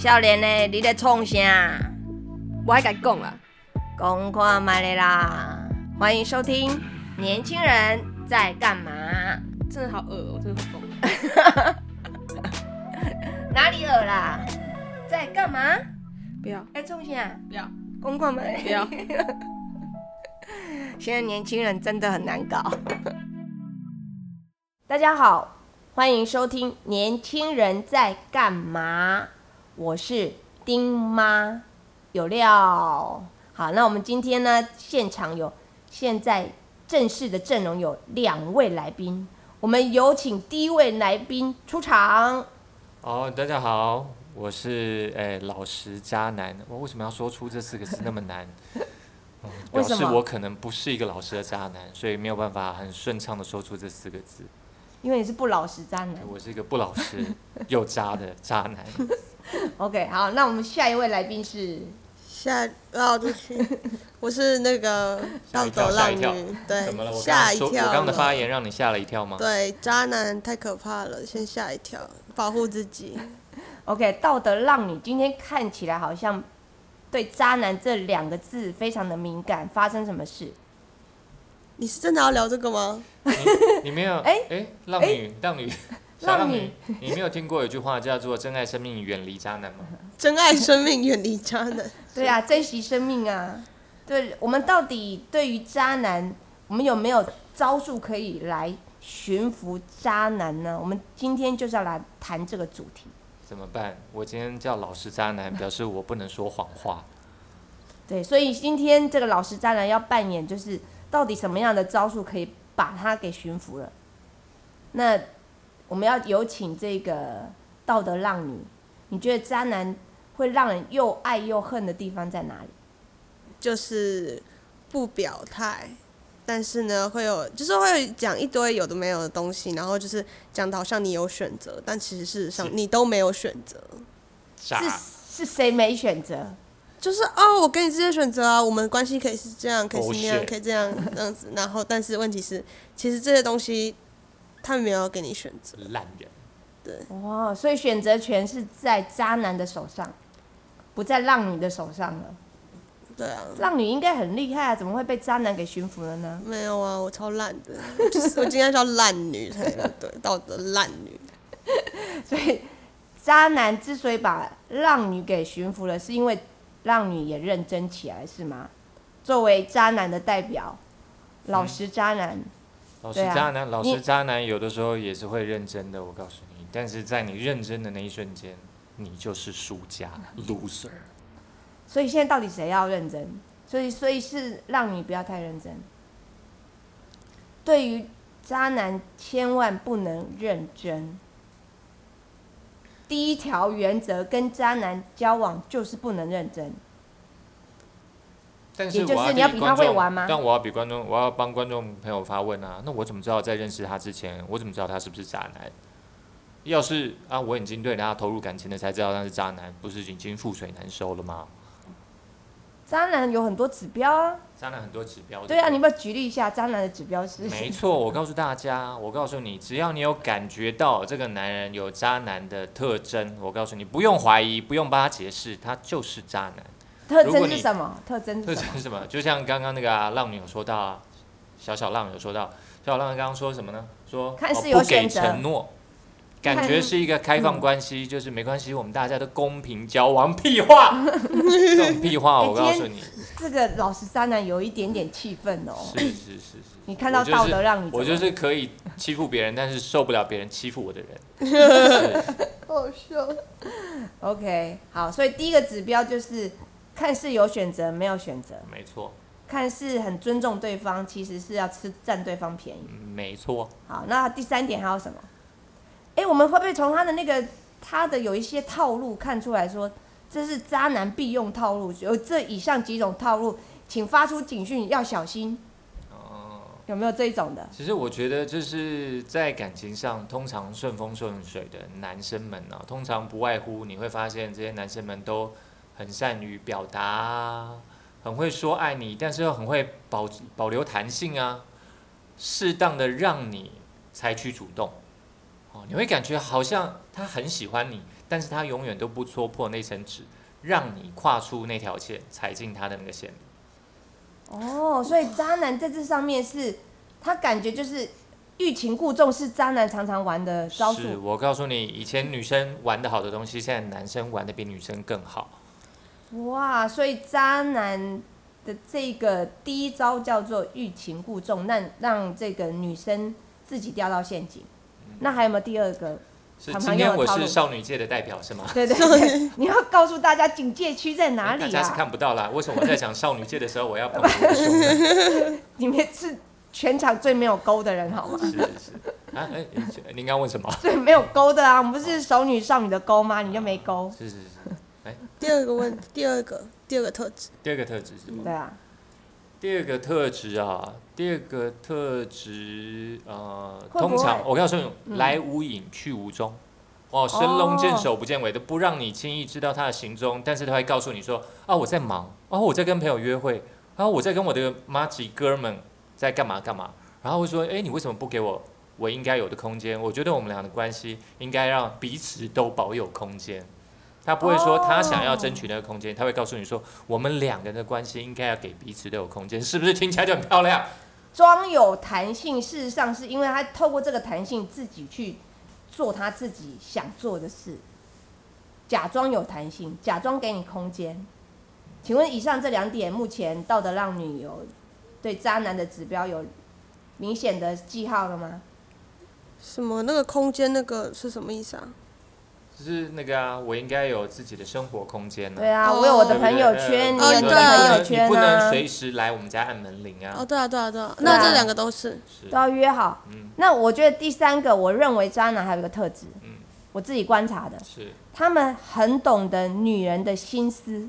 少年呢，你在创啥？我还敢讲啦，讲看麦的啦！欢迎收听《年轻人在干嘛》。真的好恶哦、真的好疯。哪里恶啦？在干嘛？不要在创啥？不要公看麦。不要，现在年轻人真的很难搞。大家好，欢迎收听《年轻人在干嘛》，我是丁妈，有料。好，那我们今天呢，现场有现在正式的阵容有两位来宾，我们有请第一位来宾出场。哦，大家好，我是诶、老实渣男。我为什么要说出这四个字那么难？嗯 表示我可能不是一个老实的渣男，所以没有办法很顺畅的说出这四个字。因为你是不老实渣男。我是一个不老实又渣的渣男。OK，好，那我们下一位来宾是下绕出去，我是那个吓一跳道德浪吓一跳女，对怎么了？，我刚吓一跳我刚刚的发言让你吓了一跳吗？对，渣男太可怕了，先吓一跳，保护自己。OK，道德浪女今天看起来好像对“渣男”这两个字非常的敏感，发生什么事？你是真的要聊这个吗？你没有？哎哎、浪女，浪女女，你没有听过有句话叫做“珍爱生命，远离渣男”吗？珍爱生命，远离渣男。对啊，珍惜生命啊！对我们到底对于渣男，我们有没有招数可以来驯服渣男呢？我们今天就是要来谈这个主题。怎么办？我今天叫老实渣男，表示我不能说谎话。对，所以今天这个老实渣男要扮演，就是到底什么样的招数可以把他给驯服了？那我们要有请这个道德浪女，你觉得渣男会让人又爱又恨的地方在哪里？就是不表态，但是呢，会有就是会讲一堆有的没有的东西，然后就是讲的好像你有选择，但其实事实上你都没有选择。渣。是是谁没选择？就是哦，我给你这些选择啊，我们关系可以是这样，可以是那样，可以这样这样子。然后，但是问题是，其实这些东西他们没有给你选择。烂人。对，哇，所以选择权是在渣男的手上，不在浪女的手上了。对啊，浪女应该很厉害啊，怎么会被渣男给驯服了呢？没有啊，我超烂的，就是我今天叫烂女才对，道德烂女。所以渣男之所以把浪女给驯服了，是因为浪女也认真起来，是吗？作为渣男的代表，老实渣男，老实渣男，老你实渣男有的时候也是会认真的，我告诉你。但是在你认真的那一瞬间，你就是输家，loser。所以现在到底谁要认真？所以，所以是让你不要太认真。对于渣男，千万不能认真。第一条原则，跟渣男交往就是不能认真。但是也就是我你要比他会玩吗但我要比观众，我要帮观众朋友发问啊。那我怎么知道在认识他之前，我怎么知道他是不是渣男？要是啊，我已经对他投入感情了，才知道他是渣男，不是已经覆水难收了吗？渣男有很多指标啊。渣男很多指标。对啊，你要不要举例一下渣男的指标是？没错，我告诉大家，我告诉你，只要你有感觉到这个男人有渣男的特征，我告诉你，不用怀疑，不用帮他解释，他就是渣男。特征是什么？特征特是什么？征是什么？就像刚刚那个、啊、浪女有说到啊，小小浪有说到，小小浪刚刚说什么呢？说看是有哦不给承诺，感觉是一个开放关嗯系，就是没关系，我们大家都公平交往。屁话，这种屁话，哎我告诉你，这个老实渣男有一点点气愤哦。是是是是。你看到道德让你我就是可以欺负别人，但是受不了别人欺负我的人。好笑。OK，好，所以第一个指标就是看似有选择，没有选择；没错，看似很尊重对方，其实是要吃占对方便宜。嗯没错。好，那第三点还有什么？哎、我们会不会从他的那个他的有一些套路看出来说，这是渣男必用套路？有这以上几种套路，请发出警讯，要小心。哦、有没有这一种的？其实我觉得就是在感情上，通常顺风顺水的男生们呢、通常不外乎你会发现这些男生们都很善于表达啊，很会说爱你，但是又很会保保留弹性啊，适当的让你采取主动。哦，你会感觉好像他很喜欢你，但是他永远都不戳破那层纸，让你跨出那条线，踩进他的那个线里。哦，所以渣男在这上面是，他感觉就是欲擒故纵，是渣男常常玩的招是数。我告诉你，以前女生玩的好的东西，现在男生玩的比女生更好。哇，所以渣男的这个第一招叫做欲擒故纵，那让这个女生自己掉到陷阱。那还有没有第二个？是常常今天我是少女界的代表是吗？对对对，你要告诉大家警戒区在哪里大家是啊？看不到啦。为什么我在讲少女界的时候，我要捧胸呢？你们是全场最没有勾的人好吗？是是是啊，哎、您刚刚问什么？最没有勾的啊，我们不是熟女少女的勾吗？你就没勾。是是是。第二个问，第二个第二个特质，第二个特质是吗？对啊，第二个特质啊，第二个特质呃，会不会通常我告诉你，嗯来无影去无踪。哦，神龙见首不见尾，都不让你轻易知道他的行踪，但是他会告诉你说啊，我在忙，啊，我在跟朋友约会，然后我在跟我的妈几哥们在干嘛干嘛，然后会说，哎，你为什么不给我我应该有的空间？我觉得我们俩的关系应该让彼此都保有空间。他不会说他想要争取那个空间，他会告诉你说，我们两个人的关系应该要给彼此都有空间，是不是听起来就很漂亮？装有弹性，事实上是因为他透过这个弹性自己去做他自己想做的事，假装有弹性，假装给你空间。请问以上这两点，目前道德浪女有对渣男的指标有明显的记号了吗？什么那个空间那个是什么意思啊？就是那个啊，我应该有自己的生活空间呢、对啊，哦我有我的朋友圈，你哦有你的朋友你圈不能啊，随时来我们家按门铃啊。哦，对啊，对啊，对啊，那这两个都是，是都，要约好。嗯。那我觉得第三个，我认为渣男还有一个特质，嗯，我自己观察的，是，他们很懂得女人的心思，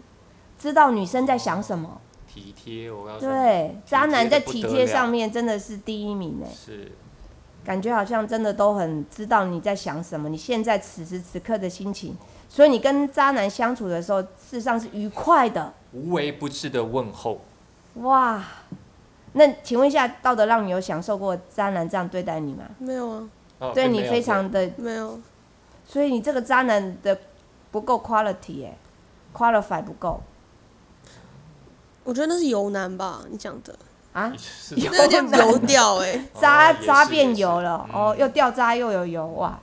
知道女生在想什么。体贴，我告诉你，对，渣男在体贴上面真的是第一名哎，是，感觉好像真的都很知道你在想什么，你现在此时此刻的心情，所以你跟渣男相处的时候，事实上是愉快的。无微不至的问候。哇，那请问一下，道德让你有享受过渣男这样对待你吗？没有啊，哦对你非常的，没有，所以你这个渣男的不够 quality 哎，qualify 不够我觉得那是油男吧，你讲的，啊，有点油掉哎、渣渣变油了、嗯。哦，又掉渣又有油哇！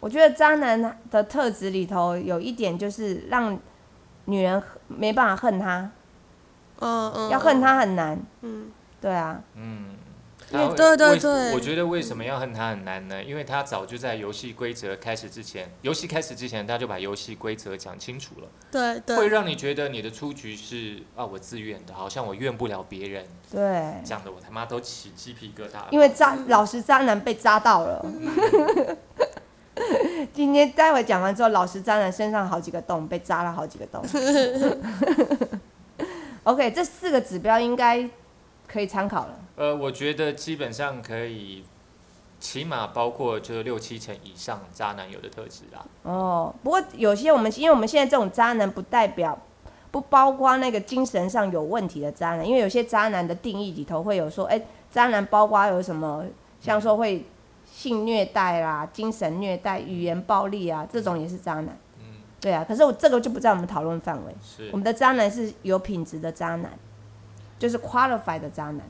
我觉得渣男的特质里头有一点就是让女人没办法恨他，嗯嗯，要恨他很难。嗯，对啊，嗯，他对对对我觉得为什么要恨他很难呢？因为他早就在游戏规则开始之前，游戏开始之前他就把游戏规则讲清楚了，对对，会让你觉得你的出局是啊我自愿的，好像我怨不了别人，对，讲的我他妈都起鸡皮疙瘩了。因为渣老实渣男被渣到了。今天待会讲完之后，老实渣男身上好几个洞，被扎了好几个洞。OK，这四个指标应该可以参考了。呃，我觉得基本上可以，起码包括就是六七成以上渣男有的特质啦。哦，不过有些我们，因为我们现在这种渣男，不代表不包括那个精神上有问题的渣男，因为有些渣男的定义里头会有说，哎、渣男包括有什么，像说会性虐待啦、精神虐待、语言暴力啊，这种也是渣男。嗯，对啊，可是我这个就不在我们讨论范围。是我。们的渣男是有品质的渣男，就是 qualified 的渣男，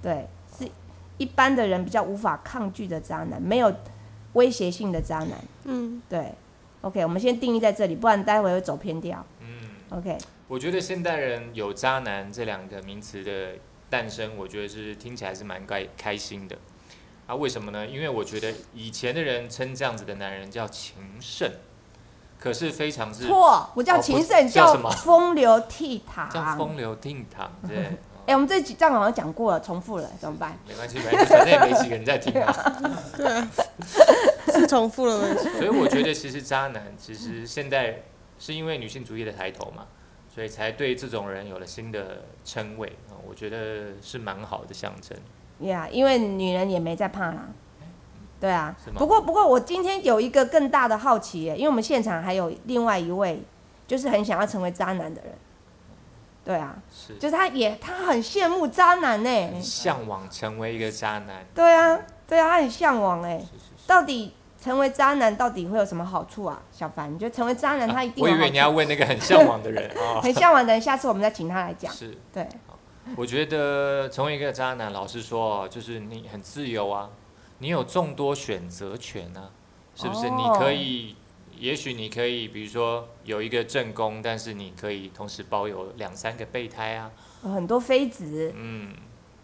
对，是一般的人比较无法抗拒的渣男，没有威胁性的渣男。嗯，对，OK，我们先定义在这里，不然待会会走偏掉。嗯，OK，我觉得现代人有“渣男”这两个名词的诞生，我觉得是听起来是蛮开开心的。啊，为什么呢？因为我觉得以前的人称这样子的男人叫情圣，可是非常是错，我叫情圣，叫什么风流倜傥。叫风流倜傥，对。哎、我们这几站好像讲过了，重复了，怎么办？没关系，没关系，反正也没几个人在听啊。对啊，是重复了吗？所以我觉得，其实渣男，其实现在是因为女性主义的抬头嘛，所以才对这种人有了新的称谓啊、我觉得是蛮好的象征。呀、因为女人也没在怕啦。对啊，不过不过我今天有一个更大的好奇耶，因为我们现场还有另外一位，就是很想要成为渣男的人。对啊，是就是他也他很羡慕渣男呢。向往成为一个渣男。对啊，对啊，他很向往哎。是是是。到底成为渣男到底会有什么好处啊？小凡，你觉得成为渣男他一定我以为你要问那个很向往的人啊。很向往的人，下次我们再请他来讲。是，对，我觉得成为一个渣男，老实说哦，就是你很自由啊，你有众多选择权啊，是不是？哦。你可以，也许你可以，比如说有一个正宫，但是你可以同时包有两三个备胎啊，很多妃子，嗯，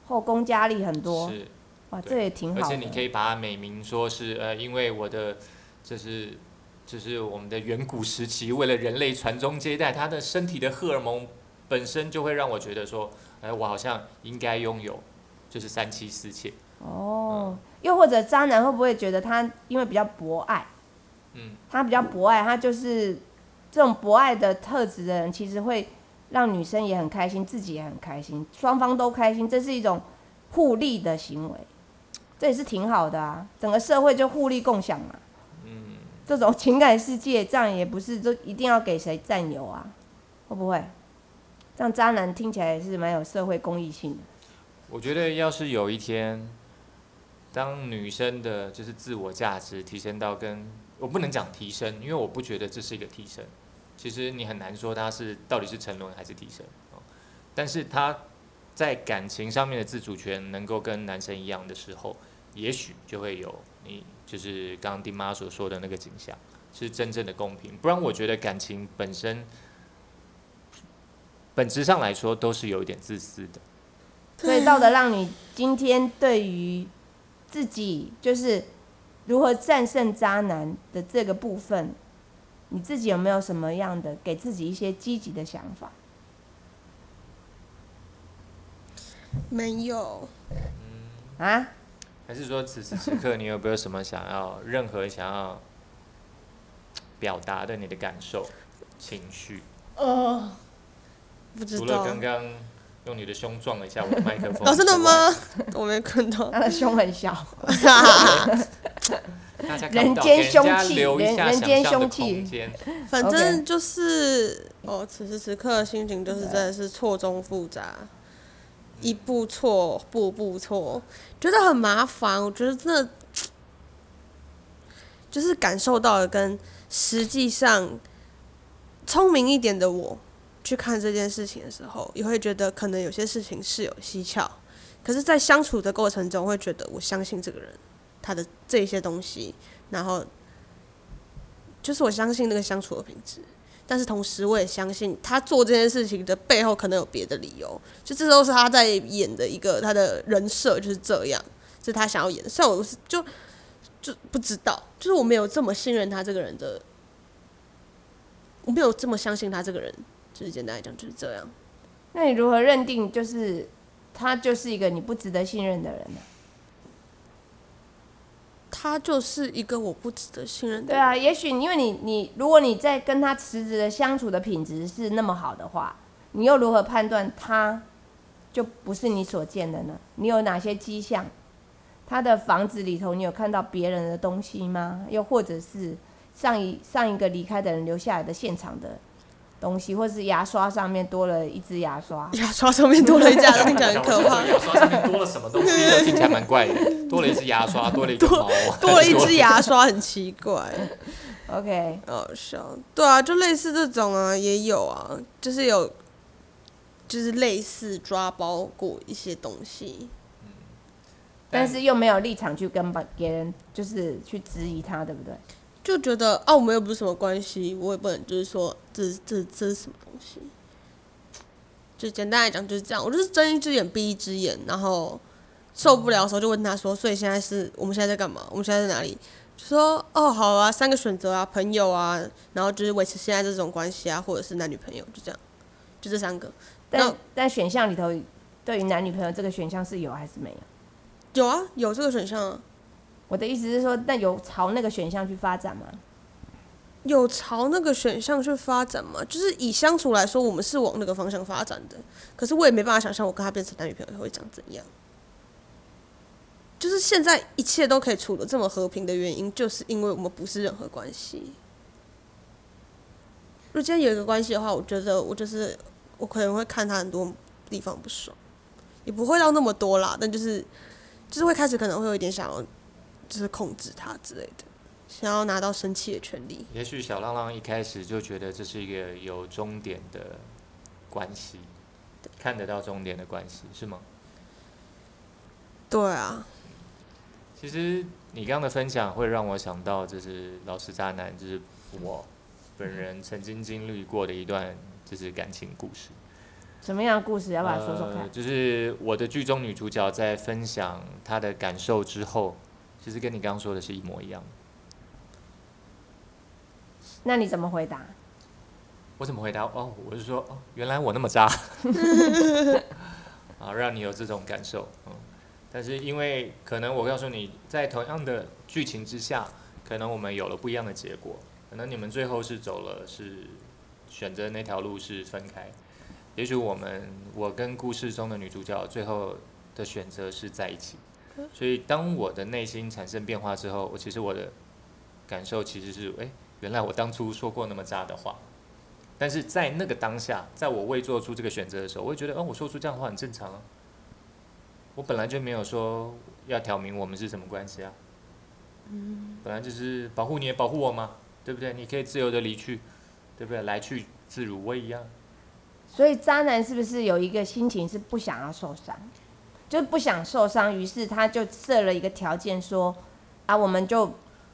后宫佳丽很多，是，哇，这也挺好的。而且你可以把它美名说是呃，因为我的这是就是我们的远古时期，为了人类传宗接代，他的身体的荷尔蒙本身就会让我觉得说，哎、我好像应该拥有就是三妻四妾，哦，又或者渣男会不会觉得他因为比较博爱，嗯，他比较博爱，他就是这种博爱的特质的人，其实会让女生也很开心，自己也很开心，双方都开心，这是一种互利的行为，这也是挺好的啊。整个社会就互利共享嘛。嗯，这种情感世界，这样也不是就一定要给谁占有啊？会不会？这样渣男听起来也是蛮有社会公益性的。我觉得要是有一天，当女生的就是自我价值提升到跟我不能讲提升，因为我不觉得这是一个提升。其实你很难说她是到底是沉沦还是提升哦。但是她在感情上面的自主权能够跟男生一样的时候，也许就会有你就是刚刚丁妈所说的那个景象，是真正的公平。不然我觉得感情本身本质上来说都是有一点自私的。所以道德让你今天对于自己就是如何战胜渣男的这个部分，你自己有没有什么样的给自己一些积极的想法？没有，嗯啊？还是说此时此刻你有没有什么想要任何想要表达的你的感受、情绪？呃，不知道。除了刚刚用你的胸撞了一下我的麦克风，哦，真的？吗？我没看到。他的胸很小，大家看到人间凶器留一下人人间凶器反正就是哦，此时此刻的心情就是真的是错综复杂，一步错，步步错，觉得很麻烦。我觉得真的就是感受到了，跟实际上聪明一点的我去看这件事情的时候，也会觉得可能有些事情是有蹊跷，可是，在相处的过程中，会觉得我相信这个人，他的这些东西，然后就是我相信那个相处的品质，但是同时我也相信他做这件事情的背后可能有别的理由，就这都是他在演的一个他的人设就是这样，是他想要演的。虽然我是就就不知道，就是我没有这么信任他这个人的，我没有这么相信他这个人，就是简单来讲就是这样。那你如何认定就是他就是一个你不值得信任的人呢？他就是一个我不值得信任的人。对啊，也许因为你你如果你在跟他实质的相处的品质是那么好的话，你又如何判断他就不是你所见的呢？你有哪些迹象？他的房子里头，你有看到别人的东西吗？又或者是上一上一个离开的人留下来的现场的东西，或是牙刷上面多了一支牙刷？牙刷上面多了一架，听起来很可怕。牙刷上面多了什么东西？听起来蛮怪的，多了一支牙刷，多了一个毛，多了一支牙刷，很奇怪。OK，好笑，对啊，就类似这种啊，也有啊，就是有，就是类似抓包过一些东西，但是又没有立场去跟别人就是去质疑他，对不对？就觉得啊，我们又不是什么关系，我也不能就是说这这这是什么东西，就简单来讲就是这样，我就是睁一只眼闭一只眼，然后受不了的时候就问他说，所以现在是我们现在在干嘛？我们现在在哪里？就说哦，好啊，三个选择啊，朋友啊，然后就是维持现在这种关系啊，或者是男女朋友，就这样，就这三个。但那但选项里头，对于男女朋友这个选项是有还是没有？有啊，有这个选项啊，我的意思是说，那有朝那个选项去发展吗？有朝那个选项去发展吗？就是以相处来说，我们是往那个方向发展的。可是我也没办法想象我跟他变成男女朋友会长怎样。就是现在一切都可以处得这么和平的原因，就是因为我们不是任何关系。如果今天有一个关系的话，我觉得我就是我可能会看他很多地方不爽，也不会到那么多啦，但就是就是会开始可能会有一点想要就是控制他之类的。想要拿到生气的权利。也许小浪浪一开始就觉得这是一个有终点的关系，看得到终点的关系，是吗？对啊，其实你刚刚的分享会让我想到，就是老实渣男，就是我本人曾经经历过的一段就是感情故事。什么样的故事？要不要说说看？呃就是我的剧中女主角在分享她的感受之后，其实跟你刚刚说的是一模一样。那你怎么回答？我怎么回答？哦，我是说，哦，原来我那么渣，啊，让你有这种感受，嗯。但是因为可能我告诉你，在同样的剧情之下，可能我们有了不一样的结果，可能你们最后是走了是选择那条路是分开，也许我们我跟故事中的女主角最后的选择是在一起。所以当我的内心产生变化之后，我其实我的感受其实是，哎、原来我当初说过那么渣的话。但是在那个当下，在我未做出这个选择的时候，我会觉得，哦，我说出这样的话很正常啊。我本来就没有说要挑明我们是什么关系啊。嗯本来就是保护你也保护我嘛，对不对？你可以自由的离去，对不对？来去自如，我一样。所以渣男是不是有一个心情是不想要受伤，就是不想受伤，于是他就设了一个条件说，啊，我们就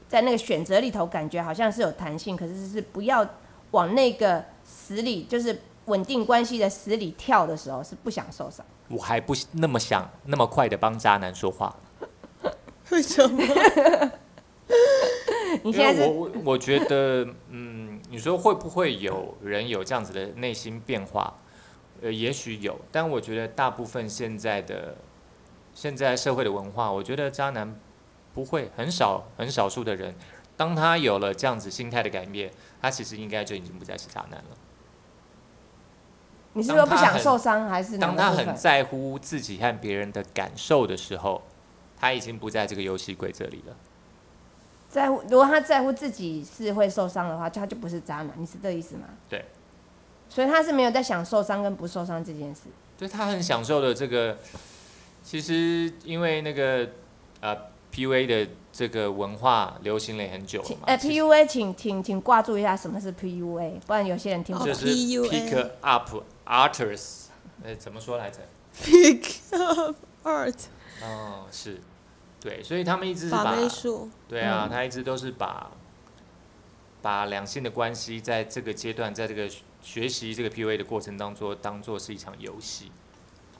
在那个选择里头，感觉好像是有弹性，可是是不要往那个死里，就是稳定关系的死里跳的时候，是不想受伤。我还不那么想那么快的帮渣男说话，为什么？你现在是因为我我我觉得，嗯，你说会不会有人有这样子的内心变化？呃，也许有，但我觉得大部分现在的现在社会的文化，我觉得渣男不会很少很少数的人，当他有了这样子心态的改变，他其实应该就已经不再是渣男了。你是说不想受伤，还是当他很？在乎自己和别人的感受的时候，他已经不在这个游戏规则里了。在乎，如果他在乎自己是会受伤的话，就他就不是渣男，你是这意思吗？对。所以他是没有在想受伤跟不受伤这件事。对他很享受的这个，其实因为那个呃 PUA 的这个文化流行了很久了嘛，请呃 PUA，请请请挂注一下什么是 PUA，不然有些人听不哦懂。就是 PUA pick up artists，呃，怎么说来着？Pick up art，哦，是，对，所以他们一直是把把，对啊，嗯他一直都是把把两性的关系在这个阶段，在这个学习这个 PUA 的过程当中，当做是一场游戏。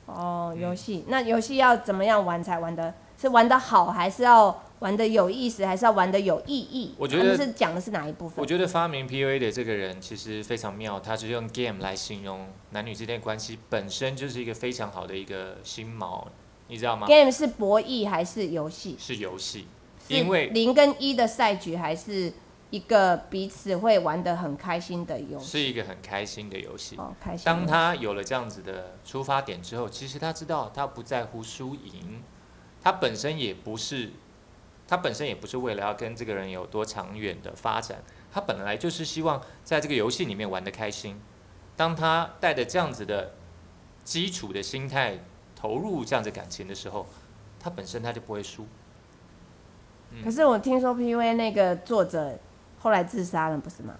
哦，嗯游戏，那游戏要怎么样玩才玩的？是玩的好，还是要玩的有意思，还是要玩的有意义？我觉得是讲的是哪一部分？我觉得发明 PUA 的这个人其实非常妙，他是用 game 来形容男女之间的关系，本身就是一个非常好的一个心锚，你知道吗？game 是博弈还是游戏？是游戏，因为零跟一的赛局，还是一个彼此会玩得很开心的游戏？是一个很开心的游戏。哦，开心。当他有了这样子的出发点之后，其实他知道他不在乎输赢，他本身也不是，他本身也不是为了要跟这个人有多长远的发展，他本来就是希望在这个游戏里面玩得开心。当他带着这样子的基础的心态投入这样子感情的时候，他本身他就不会输。可是我听说 PUA 那个作者后来自杀了，不是吗？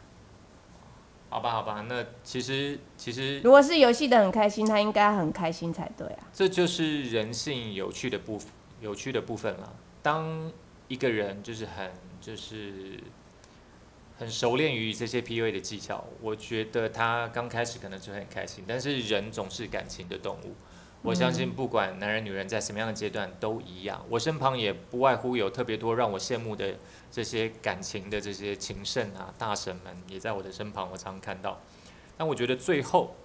好吧，好吧，那其实其实如果是游戏的很开心，他应该很开心才对啊。这就是人性有趣的部分有趣的部分了。当一个人就是很就是很熟练于这些 PUA 的技巧，我觉得他刚开始可能就很开心。但是人总是感情的动物，我相信不管男人女人在什么样的阶段都一样。我身旁也不外乎有特别多让我羡慕的这些感情的这些情圣啊、大神们，也在我的身旁，我常看到。但我觉得最后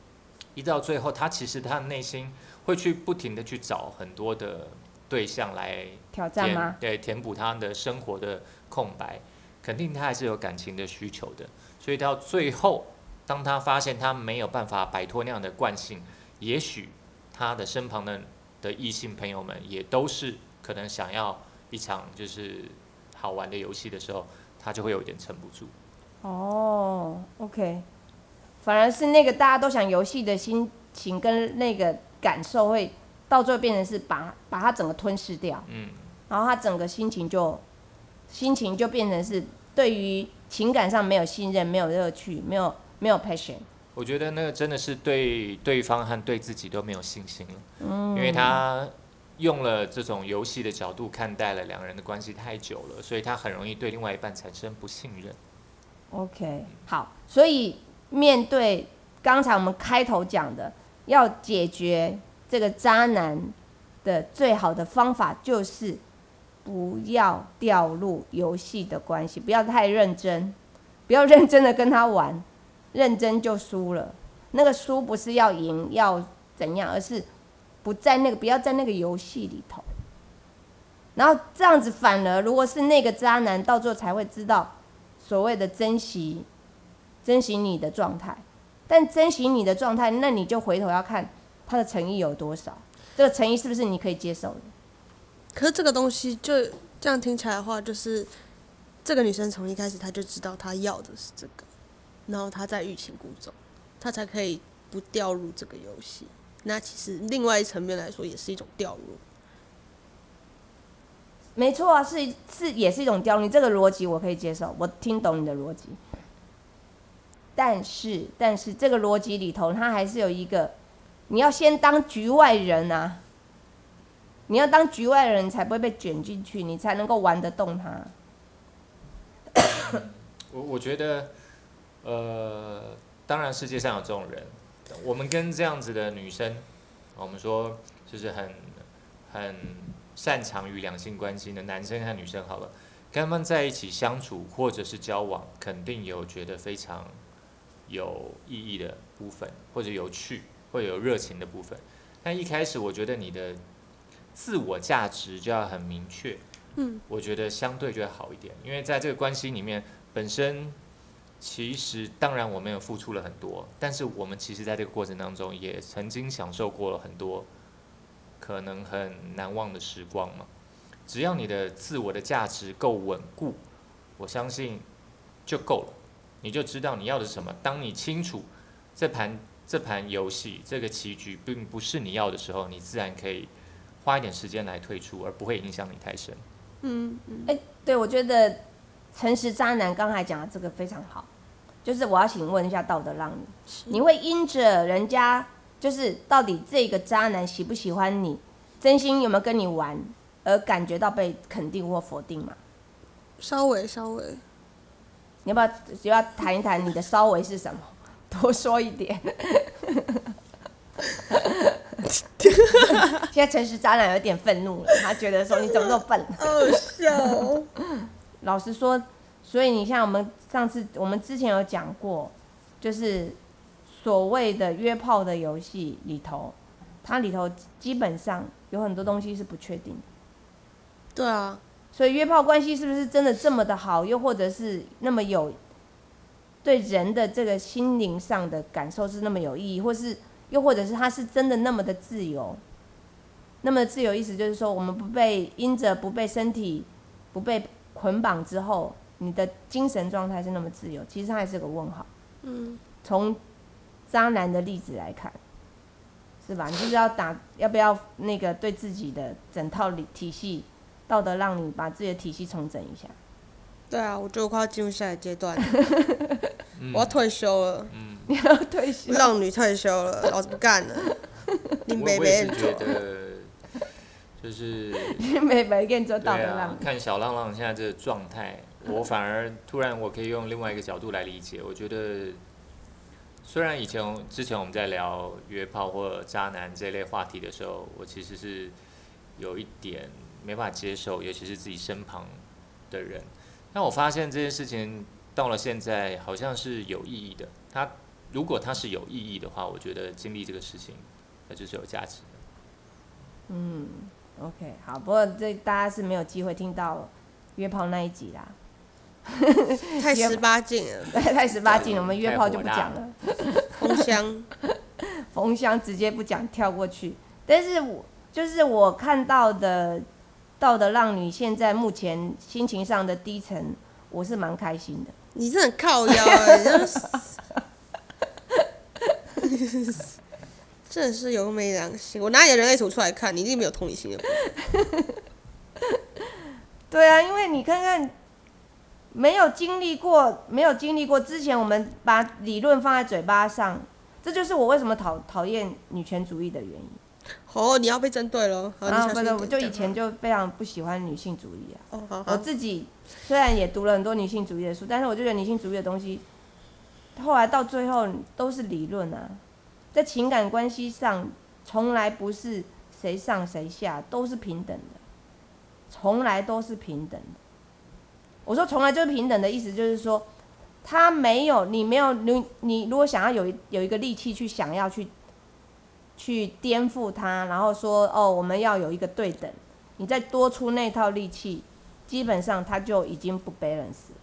一到最后，他其实他的内心会去不停的去找很多的对象来挑战吗？对，填补他的生活的空白，肯定他还是有感情的需求的。所以到最后，当他发现他没有办法摆脱那样的惯性，也许他的身旁的的异性朋友们也都是可能想要一场就是好玩的游戏的时候，他就会有点撑不住。哦，OK，反而是那个大家都想游戏的心情跟那个感受，会到最后变成是把把它整个吞噬掉，嗯，然后他整个心情就心情就变成是对于情感上没有信任、没有乐趣、没有没有 passion。我觉得那个真的是对对方和对自己都没有信心了，嗯，因为他用了这种游戏的角度看待了两人的关系太久了，所以他很容易对另外一半产生不信任。OK，好，所以面对刚才我们开头讲的，要解决这个渣男的最好的方法就是不要掉入游戏的关系，不要太认真，不要认真的跟他玩，认真就输了。那个输不是要赢要怎样，而是不在那个不要在那个游戏里头。然后这样子反而如果是那个渣男，到最后才会知道。所谓的珍惜，珍惜你的状态，但珍惜你的状态，那你就回头要看他的诚意有多少，这个诚意是不是你可以接受的？可是这个东西就这样听起来的话，就是这个女生从一开始她就知道她要的是这个，然后他在欲擒故纵，他才可以不掉入这个游戏。那其实另外一层面来说，也是一种掉入。没错啊，是是也是一种刁你这个逻辑我可以接受，我听懂你的逻辑。但是但是这个逻辑里头，它还是有一个，你要先当局外人啊，你要当局外人，你才不会被卷进去，你才能够玩得动他。我我觉得，呃，当然世界上有这种人，我们跟这样子的女生，我们说就是很很擅长于两性关系的男生和女生好了，跟他们在一起相处或者是交往，肯定有觉得非常有意义的部分，或者有趣，或者有热情的部分。但一开始我觉得你的自我价值就要很明确，嗯，我觉得相对就会好一点，因为在这个关系里面，本身其实当然我们有付出了很多，但是我们其实在这个过程当中也曾经享受过了很多可能很难忘的时光嘛。只要你的自我的价值够稳固，我相信就够了，你就知道你要的是什么。当你清楚这盘这盘游戏这个棋局并不是你要的时候，你自然可以花一点时间来退出，而不会影响你太深。嗯，哎、对，我觉得诚实渣男刚才讲的这个非常好，就是我要请问一下道德浪女，你会因着人家就是到底这个渣男喜不喜欢你，真心有没有跟你玩，而感觉到被肯定或否定吗？稍微稍微，你要不要就要谈一谈你的稍微是什么？多说一点。现在诚实渣男有点愤怒了，他觉得说你怎么这么笨？好笑哦。老实说，所以你像我们上次我们之前有讲过，就是所谓的约炮的游戏里头，它里头基本上有很多东西是不确定的。对啊，所以约炮关系是不是真的这么的好，又或者是那么有对人的这个心灵上的感受是那么有意义，或是又或者是它是真的那么的自由？那么自由意思就是说，我们不被因着不被身体不被捆绑之后，你的精神状态是那么自由，其实它还是个问号。嗯，从渣男的例子来看，是吧？你就是要打，要不要那个对自己的整套理体系道德，让你把自己的体系重整一下。对啊，我觉得我快要进入下一个阶段了，嗯我要退休了，嗯，你要退休，浪女退休了，老子不干了。林北我我也是觉得，就是 每每个人做对道德让啊，看小浪浪现在这个状态，我反而突然我可以用另外一个角度来理解。我觉得，虽然以前之前我们在聊约炮或渣男这类话题的时候，我其实是有一点没办法接受，尤其是自己身旁的人。但我发现这件事情到了现在好像是有意义的。它如果它是有意义的话，我觉得经历这个事情，那就是有价值的。嗯，OK，好，不过这大家是没有机会听到约炮那一集啦，太十八禁了，太十八禁了，我们约炮就不讲了。封箱。封箱直接不讲，跳过去。但是我就是我看到的到的浪女现在目前心情上的低沉，我是蛮开心的。你是很靠腰真的是有没良心。我拿你的人类图出来看，你一定没有同理心的部分。对啊，因为你看看，没有经历过，没有经历过之前，我们把理论放在嘴巴上，这就是我为什么讨讨厌女权主义的原因。哦，你要被针对了。啊，不是，我就以前就非常不喜欢女性主义啊。哦，好我，自己虽然也读了很多女性主义的书，但是我就觉得女性主义的东西，后来到最后都是理论啊，在情感关系上从来不是谁上谁下，都是平等的，从来都是平等的。我说从来就是平等的意思，就是说他没有你没有你你如果想要有有一个力气去想要去去颠覆它，然后说哦我们要有一个对等，你再多出那套力气，基本上他就已经不 balance 了。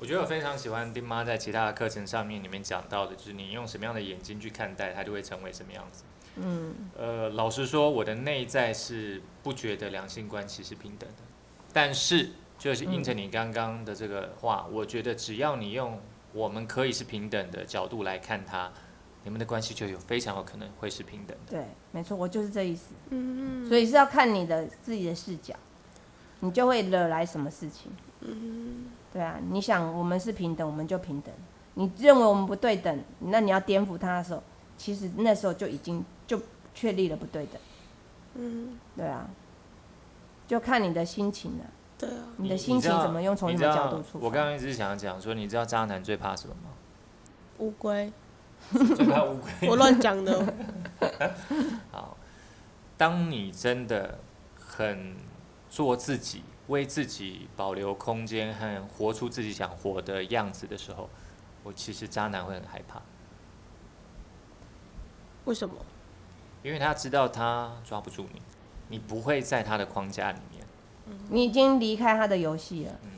我觉得我非常喜欢丁妈在其他的课程上面里面讲到的，就是你用什么样的眼睛去看待，它就会成为什么样子。嗯，呃，老实说，我的内在是不觉得两性关系是平等的，但是就是应着你刚刚的这个话，我觉得只要你用我们可以是平等的角度来看它，你们的关系就有非常有可能会是平等的。对，没错，我就是这意思。嗯嗯，所以是要看你的自己的视角，你就会惹来什么事情。对啊，你想我们是平等，我们就平等。你认为我们不对等，那你要颠覆他的时候，其实那时候就已经就确立了不对等。嗯，对啊，就看你的心情了、对啊，你的心情怎么用，从什么角度出发。我刚刚一直想讲说，你知道渣男最怕什么吗？乌龟，最怕乌龟。我乱讲的。好，当你真的很做自己，为自己保留空间和活出自己想活的样子的时候，我其实渣男会很害怕，为什么？因为他知道他抓不住你，你不会在他的框架里面。你已经离开他的游戏了，嗯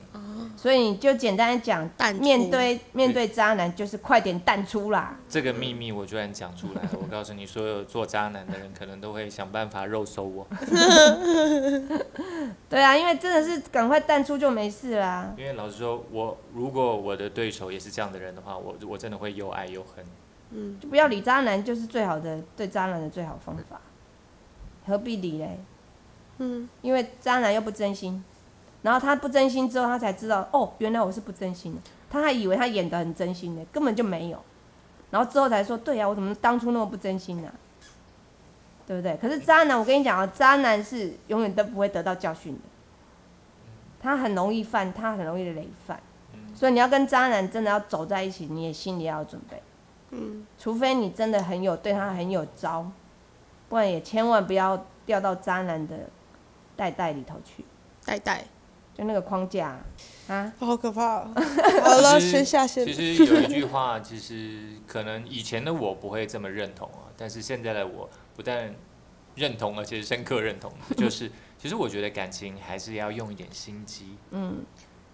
所以你就简单讲，淡出面对面对渣男就是快点淡出啦。这个秘密我居然讲出来了，我告诉你，所有做渣男的人可能都会想办法肉搜我，对啊，因为真的是赶快淡出就没事啦。因为老实说，我如果我的对手也是这样的人的话，我我真的会又爱又恨。嗯，就不要理渣男，就是最好的对渣男的最好方法。何必理嘞？嗯，因为渣男又不真心，然后他不真心之后，他才知道哦，原来我是不真心的。他还以为他演的很真心呢，根本就没有。然后之后才说，对呀、我怎么当初那么不真心呢、对不对？可是渣男，我跟你讲啊，渣男是永远都不会得到教训的，他很容易犯，他很容易累犯。嗯所以你要跟渣男真的要走在一起，你也心里要有准备。嗯，除非你真的很有对他很有招，不然也千万不要掉到渣男的袋袋里头去，呆呆，就那个框架啊。好可怕哦。好了，先下线其。实有一句话，其实可能以前的我不会这么认同啊，但是现在的我不但认同，而且是深刻认同，就是其实我觉得感情还是要用一点心机，嗯，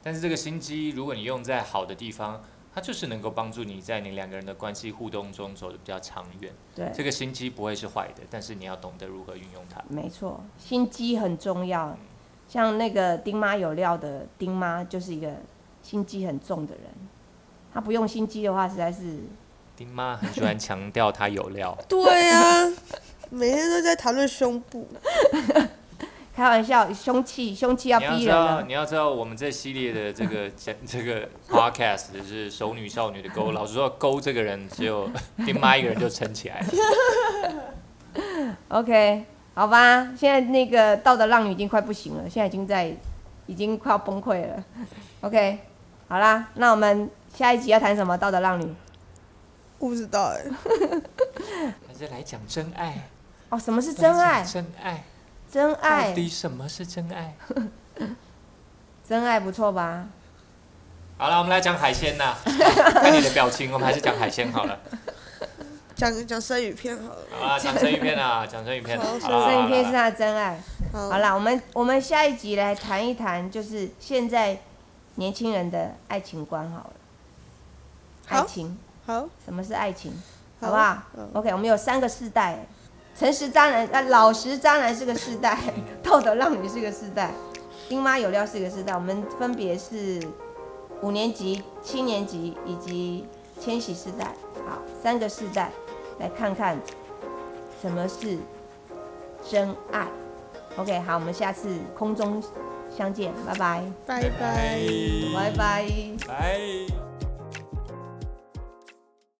但是这个心机，如果你用在好的地方，它就是能够帮助你在你两个人的关系互动中走得比较长远。对，这个心机不会是坏的，但是你要懂得如何运用它。没错，心机很重要。像那个丁妈有料的丁妈，就是一个心机很重的人。她不用心机的话，实在是丁妈很喜欢强调她有料，对呀、每天都在谈论胸部。开玩笑，凶器凶器要你要逼人知道，了。你要知道，我们这系列的这个这这个 podcast 是熟女少女的勾。老实说，勾这个人只有 丁妈一个人就撑起来了。OK，好吧，现在那个道德浪女已经快不行了，现在已经在，已经快要崩溃了。OK，好啦，那我们下一集要谈什么？道德浪女我不知道哎、还是来讲真爱，哦，什么是真爱真爱真爱，到，底什么是真爱？真爱不错吧？好了，我们来讲海鲜呐。看你的表情，我们还是讲海鲜好了。讲讲生鱼片好了。好啊，讲生鱼片啊，讲生鱼片。好好啦这一篇是他的真爱。好好啦，我们我们下一集来谈一谈，就是现在年轻人的爱情观好了。好爱情，好，什么是爱情？好好不好好？OK，我们有三个世代，诚实渣男啊，老实渣男是个世代，道德浪女是个世代，丁妈有料是个世代。我们分别是五年级、七年级以及千禧世代，好，三个世代来看看什么是真爱。OK，好，我们下次空中相见，拜拜，拜拜。拜拜。拜。